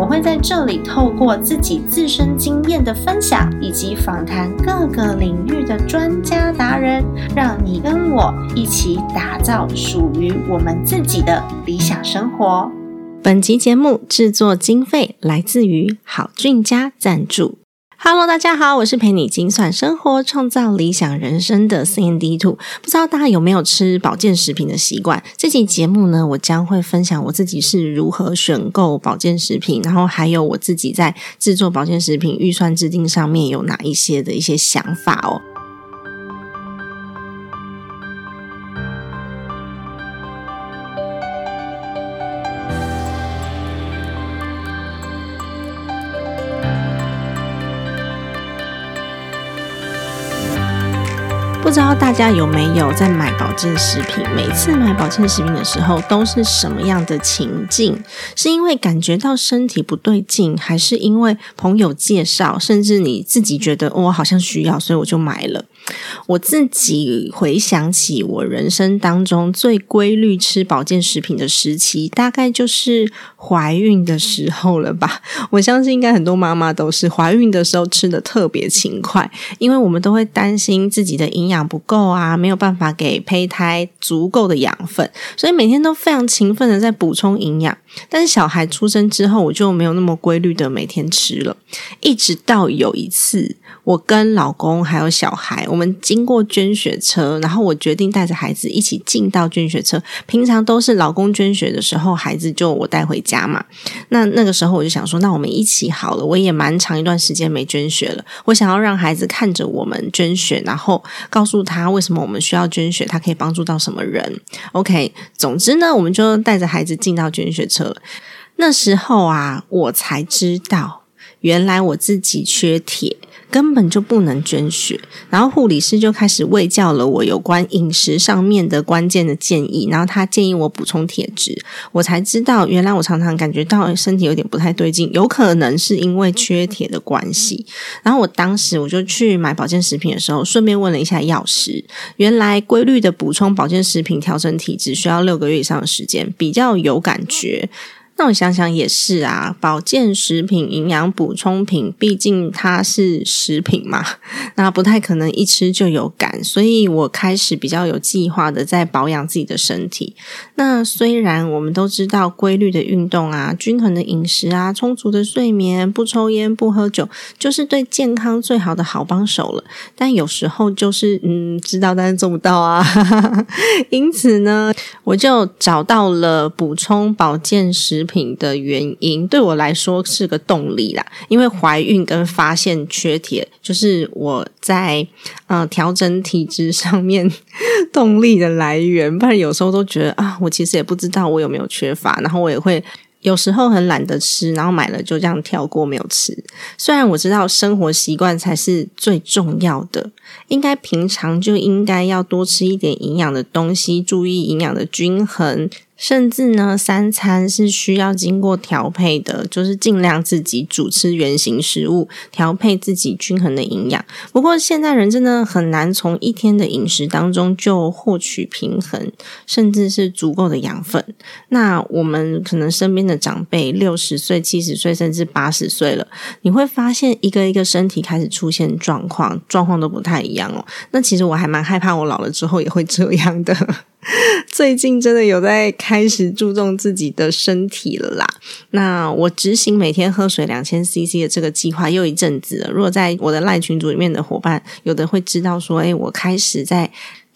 我会在这里透过自己自身经验的分享，以及访谈各个领域的专家达人，让你跟我一起打造属于我们自己的理想生活。本集节目制作经费来自于好俊家赞助。Hello，大家好，我是陪你精算生活、创造理想人生的 CND Two。不知道大家有没有吃保健食品的习惯？这期节目呢，我将会分享我自己是如何选购保健食品，然后还有我自己在制作保健食品预算制定上面有哪一些的一些想法哦。大家有没有在买保健食品？每次买保健食品的时候，都是什么样的情境？是因为感觉到身体不对劲，还是因为朋友介绍，甚至你自己觉得我好像需要，所以我就买了？我自己回想起我人生当中最规律吃保健食品的时期，大概就是怀孕的时候了吧。我相信应该很多妈妈都是怀孕的时候吃的特别勤快，因为我们都会担心自己的营养不够啊，没有办法给胚胎足够的养分，所以每天都非常勤奋的在补充营养。但是小孩出生之后，我就没有那么规律的每天吃了，一直到有一次，我跟老公还有小孩，我们经过捐血车，然后我决定带着孩子一起进到捐血车。平常都是老公捐血的时候，孩子就我带回家嘛。那那个时候我就想说，那我们一起好了。我也蛮长一段时间没捐血了，我想要让孩子看着我们捐血，然后告诉他为什么我们需要捐血，他可以帮助到什么人。OK，总之呢，我们就带着孩子进到捐血车。那时候啊，我才知道，原来我自己缺铁。根本就不能捐血，然后护理师就开始喂教了我有关饮食上面的关键的建议，然后他建议我补充铁质，我才知道原来我常常感觉到身体有点不太对劲，有可能是因为缺铁的关系。然后我当时我就去买保健食品的时候，顺便问了一下药师，原来规律的补充保健食品调整体质需要六个月以上的时间，比较有感觉。那我想想也是啊，保健食品、营养补充品，毕竟它是食品嘛，那不太可能一吃就有感，所以我开始比较有计划的在保养自己的身体。那虽然我们都知道规律的运动啊、均衡的饮食啊、充足的睡眠、不抽烟、不喝酒，就是对健康最好的好帮手了，但有时候就是嗯，知道但是做不到啊。因此呢，我就找到了补充保健食。品的原因对我来说是个动力啦，因为怀孕跟发现缺铁，就是我在呃调整体质上面动力的来源。不然有时候都觉得啊，我其实也不知道我有没有缺乏，然后我也会有时候很懒得吃，然后买了就这样跳过没有吃。虽然我知道生活习惯才是最重要的，应该平常就应该要多吃一点营养的东西，注意营养的均衡。甚至呢，三餐是需要经过调配的，就是尽量自己煮吃原形食物，调配自己均衡的营养。不过现在人真的很难从一天的饮食当中就获取平衡，甚至是足够的养分。那我们可能身边的长辈六十岁、七十岁，甚至八十岁了，你会发现一个一个身体开始出现状况，状况都不太一样哦。那其实我还蛮害怕，我老了之后也会这样的。最近真的有在开始注重自己的身体了啦。那我执行每天喝水两千 CC 的这个计划又一阵子了。如果在我的赖群组里面的伙伴，有的会知道说，哎，我开始在。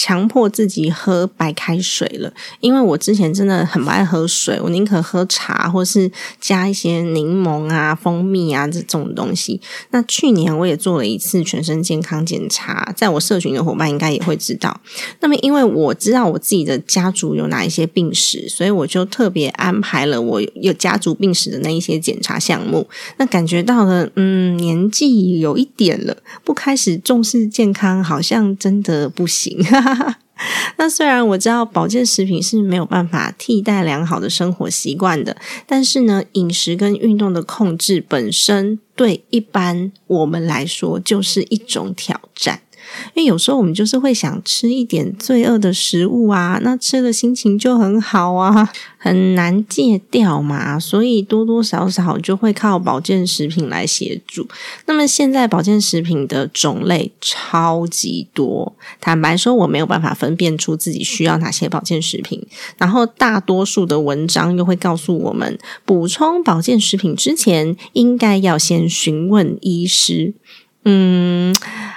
强迫自己喝白开水了，因为我之前真的很不爱喝水，我宁可喝茶或是加一些柠檬啊、蜂蜜啊这种东西。那去年我也做了一次全身健康检查，在我社群的伙伴应该也会知道。那么因为我知道我自己的家族有哪一些病史，所以我就特别安排了我有家族病史的那一些检查项目。那感觉到了，嗯，年纪有一点了，不开始重视健康，好像真的不行。那虽然我知道保健食品是没有办法替代良好的生活习惯的，但是呢，饮食跟运动的控制本身对一般我们来说就是一种挑战。因为有时候我们就是会想吃一点罪恶的食物啊，那吃了心情就很好啊，很难戒掉嘛，所以多多少少就会靠保健食品来协助。那么现在保健食品的种类超级多，坦白说我没有办法分辨出自己需要哪些保健食品，然后大多数的文章又会告诉我们，补充保健食品之前应该要先询问医师。嗯，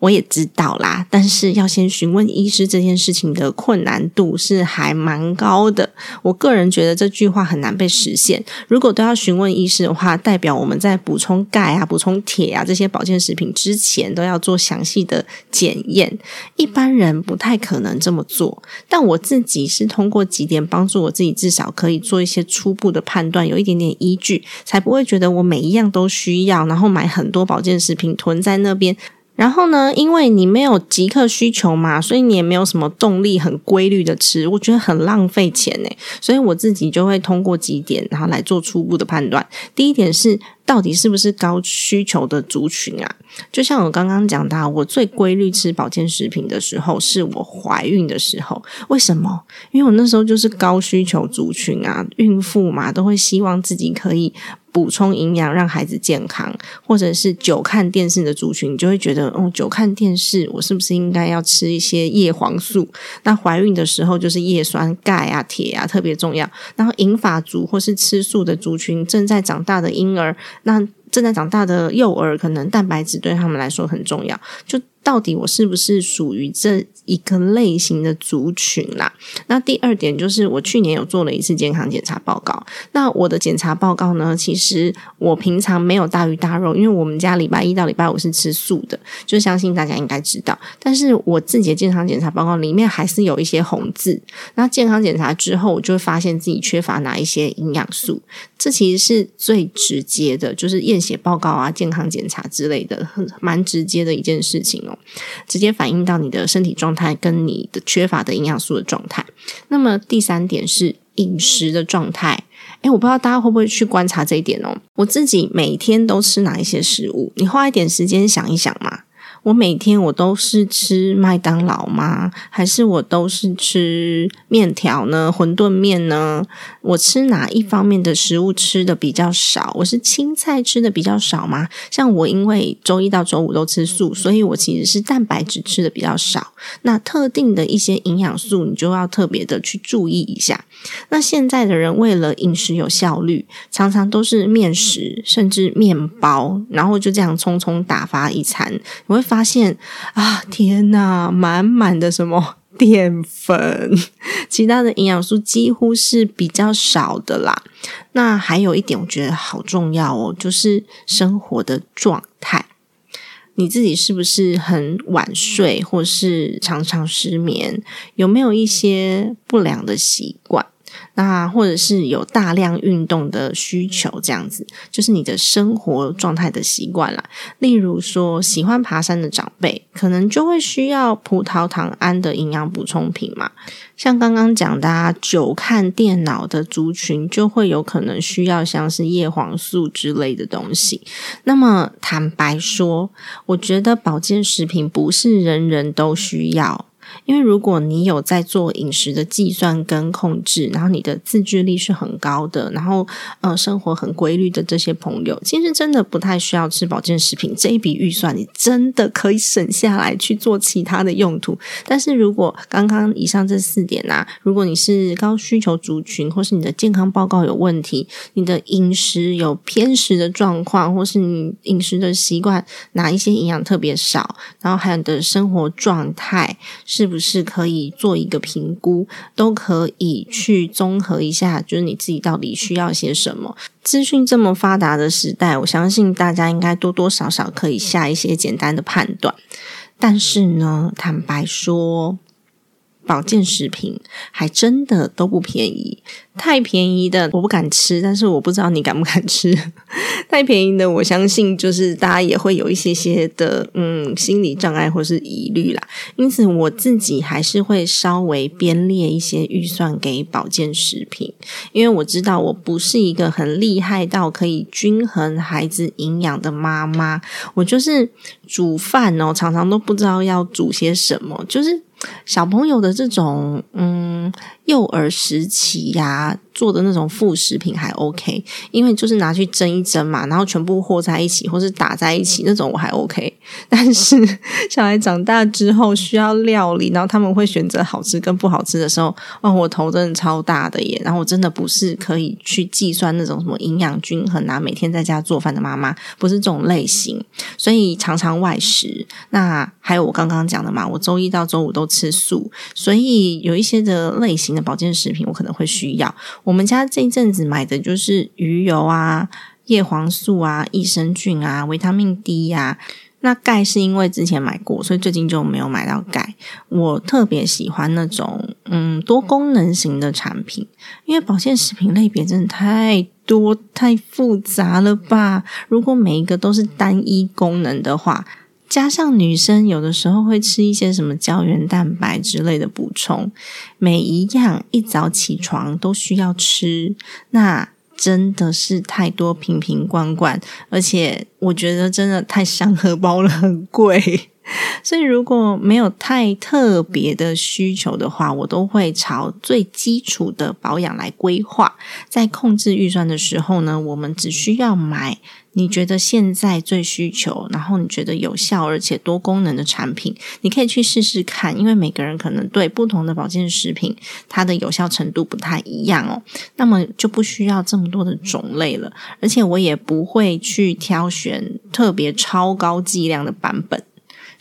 我也知道啦，但是要先询问医师这件事情的困难度是还蛮高的。我个人觉得这句话很难被实现。如果都要询问医师的话，代表我们在补充钙啊、补充铁啊这些保健食品之前都要做详细的检验。一般人不太可能这么做，但我自己是通过几点帮助我自己，至少可以做一些初步的判断，有一点点依据，才不会觉得我每一样都需要，然后买很多保健食品囤在。那边，然后呢？因为你没有即刻需求嘛，所以你也没有什么动力很规律的吃，我觉得很浪费钱呢。所以我自己就会通过几点，然后来做初步的判断。第一点是，到底是不是高需求的族群啊？就像我刚刚讲到，我最规律吃保健食品的时候，是我怀孕的时候。为什么？因为我那时候就是高需求族群啊，孕妇嘛，都会希望自己可以。补充营养让孩子健康，或者是久看电视的族群，你就会觉得哦，久看电视，我是不是应该要吃一些叶黄素？那怀孕的时候就是叶酸、钙啊、铁啊特别重要。然后银发族或是吃素的族群，正在长大的婴儿，那正在长大的幼儿，可能蛋白质对他们来说很重要。就到底我是不是属于这一个类型的族群啦？那第二点就是，我去年有做了一次健康检查报告。那我的检查报告呢，其实我平常没有大鱼大肉，因为我们家礼拜一到礼拜五是吃素的，就相信大家应该知道。但是我自己的健康检查报告里面还是有一些红字。那健康检查之后，我就会发现自己缺乏哪一些营养素。这其实是最直接的，就是验血报告啊、健康检查之类的，很蛮直接的一件事情哦，直接反映到你的身体状态跟你的缺乏的营养素的状态。那么第三点是饮食的状态，诶，我不知道大家会不会去观察这一点哦。我自己每天都吃哪一些食物？你花一点时间想一想嘛。我每天我都是吃麦当劳吗？还是我都是吃面条呢？馄饨面呢？我吃哪一方面的食物吃的比较少？我是青菜吃的比较少吗？像我因为周一到周五都吃素，所以我其实是蛋白质吃的比较少。那特定的一些营养素，你就要特别的去注意一下。那现在的人为了饮食有效率，常常都是面食，甚至面包，然后就这样匆匆打发一餐，你会发。发现啊，天哪，满满的什么 淀粉，其他的营养素几乎是比较少的啦。那还有一点，我觉得好重要哦，就是生活的状态。你自己是不是很晚睡，或是常常失眠？有没有一些不良的习惯？那或者是有大量运动的需求，这样子就是你的生活状态的习惯啦。例如说，喜欢爬山的长辈，可能就会需要葡萄糖胺的营养补充品嘛。像刚刚讲的，久看电脑的族群，就会有可能需要像是叶黄素之类的东西。那么坦白说，我觉得保健食品不是人人都需要。因为如果你有在做饮食的计算跟控制，然后你的自制力是很高的，然后呃生活很规律的这些朋友，其实真的不太需要吃保健食品。这一笔预算你真的可以省下来去做其他的用途。但是如果刚刚以上这四点啊，如果你是高需求族群，或是你的健康报告有问题，你的饮食有偏食的状况，或是你饮食的习惯哪一些营养特别少，然后还有你的生活状态是是。不是可以做一个评估，都可以去综合一下，就是你自己到底需要些什么。资讯这么发达的时代，我相信大家应该多多少少可以下一些简单的判断。但是呢，坦白说，保健食品还真的都不便宜，太便宜的我不敢吃，但是我不知道你敢不敢吃。太便宜的，我相信就是大家也会有一些些的嗯心理障碍或是疑虑啦。因此我自己还是会稍微编列一些预算给保健食品，因为我知道我不是一个很厉害到可以均衡孩子营养的妈妈，我就是煮饭哦，常常都不知道要煮些什么，就是。小朋友的这种嗯幼儿时期呀做的那种副食品还 OK，因为就是拿去蒸一蒸嘛，然后全部和在一起或是打在一起那种我还 OK。但是 小孩长大之后需要料理，然后他们会选择好吃跟不好吃的时候，哦，我头真的超大的耶！然后我真的不是可以去计算那种什么营养均衡啊，每天在家做饭的妈妈不是这种类型，所以常常外食。那还有我刚刚讲的嘛，我周一到周五都。吃素，所以有一些的类型的保健食品，我可能会需要。我们家这一阵子买的就是鱼油啊、叶黄素啊、益生菌啊、维他命 D 呀。那钙是因为之前买过，所以最近就没有买到钙。我特别喜欢那种嗯多功能型的产品，因为保健食品类别真的太多太复杂了吧？如果每一个都是单一功能的话。加上女生有的时候会吃一些什么胶原蛋白之类的补充，每一样一早起床都需要吃，那真的是太多瓶瓶罐罐，而且我觉得真的太伤荷包了，很贵。所以如果没有太特别的需求的话，我都会朝最基础的保养来规划。在控制预算的时候呢，我们只需要买。你觉得现在最需求，然后你觉得有效而且多功能的产品，你可以去试试看，因为每个人可能对不同的保健食品，它的有效程度不太一样哦。那么就不需要这么多的种类了，而且我也不会去挑选特别超高剂量的版本。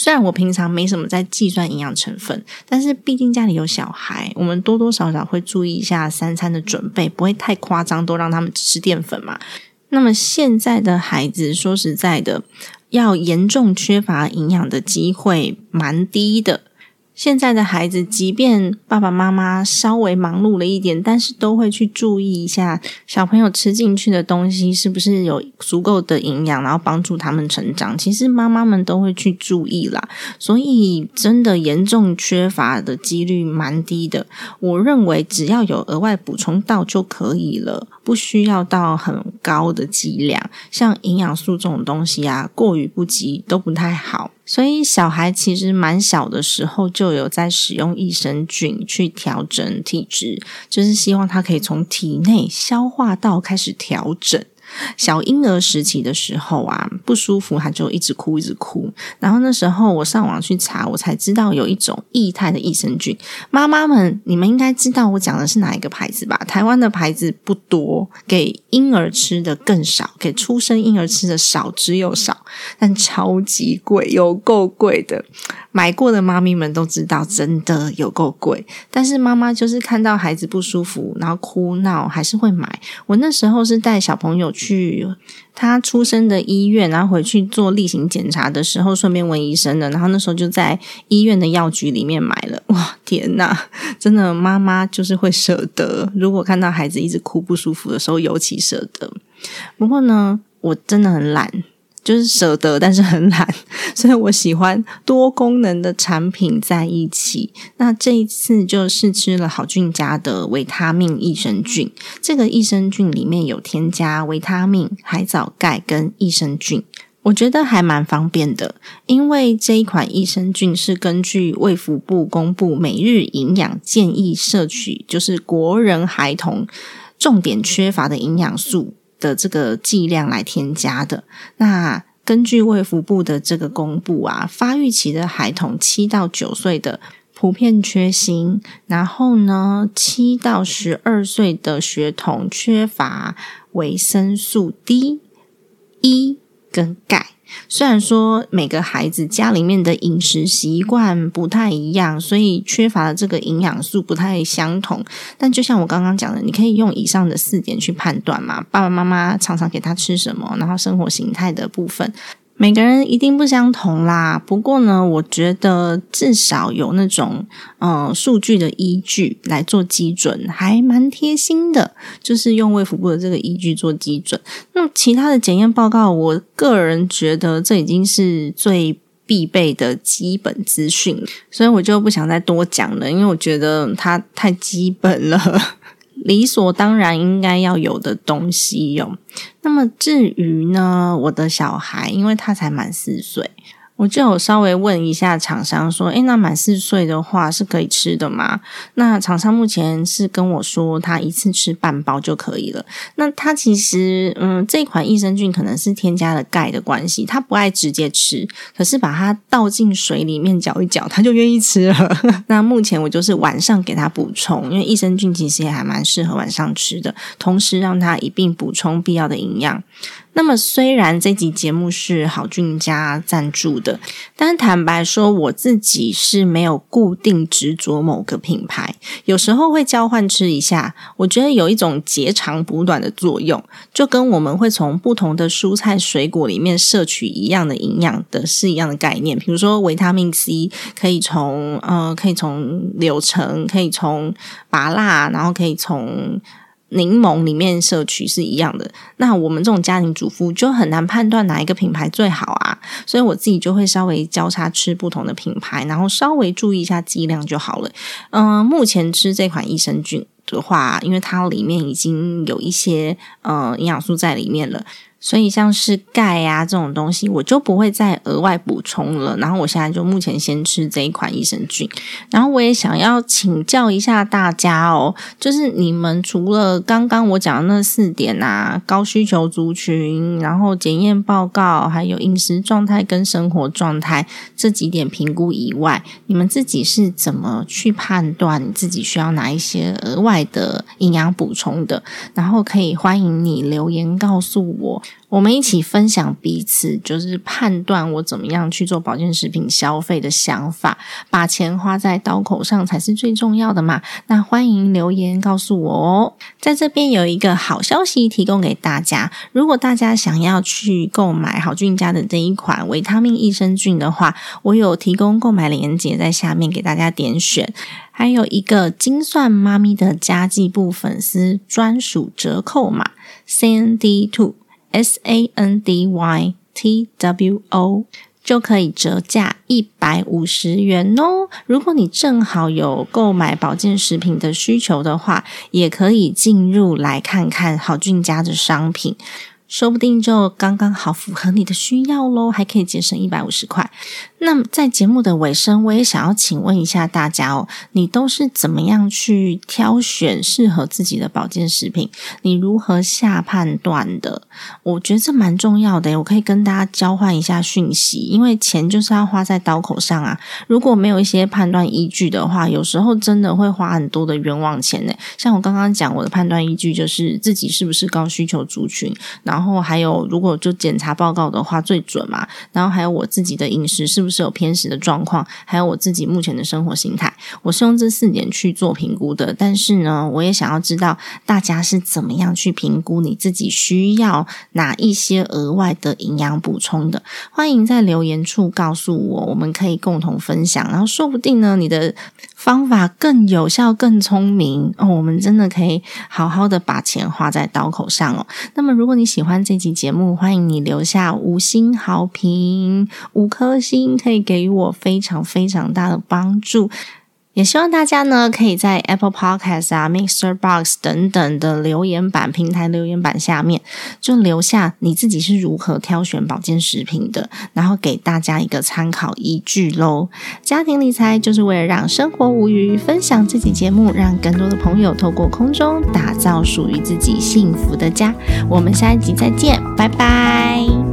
虽然我平常没什么在计算营养成分，但是毕竟家里有小孩，我们多多少少会注意一下三餐的准备，不会太夸张，都让他们吃淀粉嘛。那么现在的孩子，说实在的，要严重缺乏营养的机会蛮低的。现在的孩子，即便爸爸妈妈稍微忙碌了一点，但是都会去注意一下小朋友吃进去的东西是不是有足够的营养，然后帮助他们成长。其实妈妈们都会去注意啦，所以真的严重缺乏的几率蛮低的。我认为只要有额外补充到就可以了，不需要到很高的剂量。像营养素这种东西啊，过于不及都不太好。所以小孩其实蛮小的时候就有在使用益生菌去调整体质，就是希望他可以从体内消化道开始调整。小婴儿时期的时候啊，不舒服他就一直哭一直哭。然后那时候我上网去查，我才知道有一种液态的益生菌。妈妈们，你们应该知道我讲的是哪一个牌子吧？台湾的牌子不多，给婴儿吃的更少，给出生婴儿吃的少之又少，但超级贵，有够贵的。买过的妈咪们都知道，真的有够贵。但是妈妈就是看到孩子不舒服，然后哭闹，还是会买。我那时候是带小朋友去他出生的医院，然后回去做例行检查的时候，顺便问医生的。然后那时候就在医院的药局里面买了。哇，天呐，真的妈妈就是会舍得。如果看到孩子一直哭不舒服的时候，尤其舍得。不过呢，我真的很懒。就是舍得，但是很懒，所以我喜欢多功能的产品在一起。那这一次就试吃了好菌家的维他命益生菌，这个益生菌里面有添加维他命、海藻钙跟益生菌，我觉得还蛮方便的。因为这一款益生菌是根据卫福部公布每日营养建议摄取，就是国人孩童重点缺乏的营养素。的这个剂量来添加的。那根据卫福部的这个公布啊，发育期的孩童七到九岁的普遍缺锌，然后呢，七到十二岁的学童缺乏维生素 D、E 跟钙。虽然说每个孩子家里面的饮食习惯不太一样，所以缺乏的这个营养素不太相同，但就像我刚刚讲的，你可以用以上的四点去判断嘛。爸爸妈妈常常给他吃什么，然后生活形态的部分。每个人一定不相同啦。不过呢，我觉得至少有那种嗯数据的依据来做基准，还蛮贴心的。就是用卫福部的这个依据做基准。那其他的检验报告，我个人觉得这已经是最必备的基本资讯，所以我就不想再多讲了，因为我觉得它太基本了。理所当然应该要有的东西哟。那么至于呢，我的小孩，因为他才满四岁。我就有稍微问一下厂商说：“诶，那满四岁的话是可以吃的吗？”那厂商目前是跟我说，他一次吃半包就可以了。那他其实，嗯，这款益生菌可能是添加了钙的关系，他不爱直接吃，可是把它倒进水里面搅一搅，他就愿意吃了。那目前我就是晚上给他补充，因为益生菌其实也还蛮适合晚上吃的，同时让他一并补充必要的营养。那么，虽然这集节目是好菌家赞助的，但坦白说，我自己是没有固定执着某个品牌，有时候会交换吃一下。我觉得有一种截长补短的作用，就跟我们会从不同的蔬菜水果里面摄取一样的营养的是一样的概念。比如说，维他命 C 可以从呃，可以从柳橙，可以从芭辣，然后可以从。柠檬里面摄取是一样的，那我们这种家庭主妇就很难判断哪一个品牌最好啊，所以我自己就会稍微交叉吃不同的品牌，然后稍微注意一下剂量就好了。嗯，目前吃这款益生菌的话，因为它里面已经有一些呃营养素在里面了。所以像是钙呀这种东西，我就不会再额外补充了。然后我现在就目前先吃这一款益生菌。然后我也想要请教一下大家哦，就是你们除了刚刚我讲的那四点啊，高需求族群，然后检验报告，还有饮食状态跟生活状态这几点评估以外，你们自己是怎么去判断你自己需要哪一些额外的营养补充的？然后可以欢迎你留言告诉我。我们一起分享彼此，就是判断我怎么样去做保健食品消费的想法。把钱花在刀口上才是最重要的嘛？那欢迎留言告诉我哦。在这边有一个好消息提供给大家：如果大家想要去购买好菌家的这一款维他命益生菌的话，我有提供购买链接在下面给大家点选，还有一个精算妈咪的家计部粉丝专属折扣码 C N D Two。S A N D Y T W O 就可以折价一百五十元哦。如果你正好有购买保健食品的需求的话，也可以进入来看看好俊家的商品。说不定就刚刚好符合你的需要喽，还可以节省一百五十块。那在节目的尾声，我也想要请问一下大家哦，你都是怎么样去挑选适合自己的保健食品？你如何下判断的？我觉得这蛮重要的，我可以跟大家交换一下讯息，因为钱就是要花在刀口上啊。如果没有一些判断依据的话，有时候真的会花很多的冤枉钱呢。像我刚刚讲，我的判断依据就是自己是不是高需求族群，然后。然后还有，如果就检查报告的话最准嘛。然后还有我自己的饮食是不是是有偏食的状况，还有我自己目前的生活形态，我是用这四点去做评估的。但是呢，我也想要知道大家是怎么样去评估你自己需要哪一些额外的营养补充的。欢迎在留言处告诉我，我们可以共同分享。然后说不定呢，你的方法更有效、更聪明哦。我们真的可以好好的把钱花在刀口上哦。那么如果你喜，欢这期节目，欢迎你留下五星好评，五颗星可以给予我非常非常大的帮助。也希望大家呢，可以在 Apple Podcast 啊、Mixer Box 等等的留言板平台留言板下面，就留下你自己是如何挑选保健食品的，然后给大家一个参考依据喽。家庭理财就是为了让生活无虞，分享这期节目，让更多的朋友透过空中打造属于自己幸福的家。我们下一集再见，拜拜。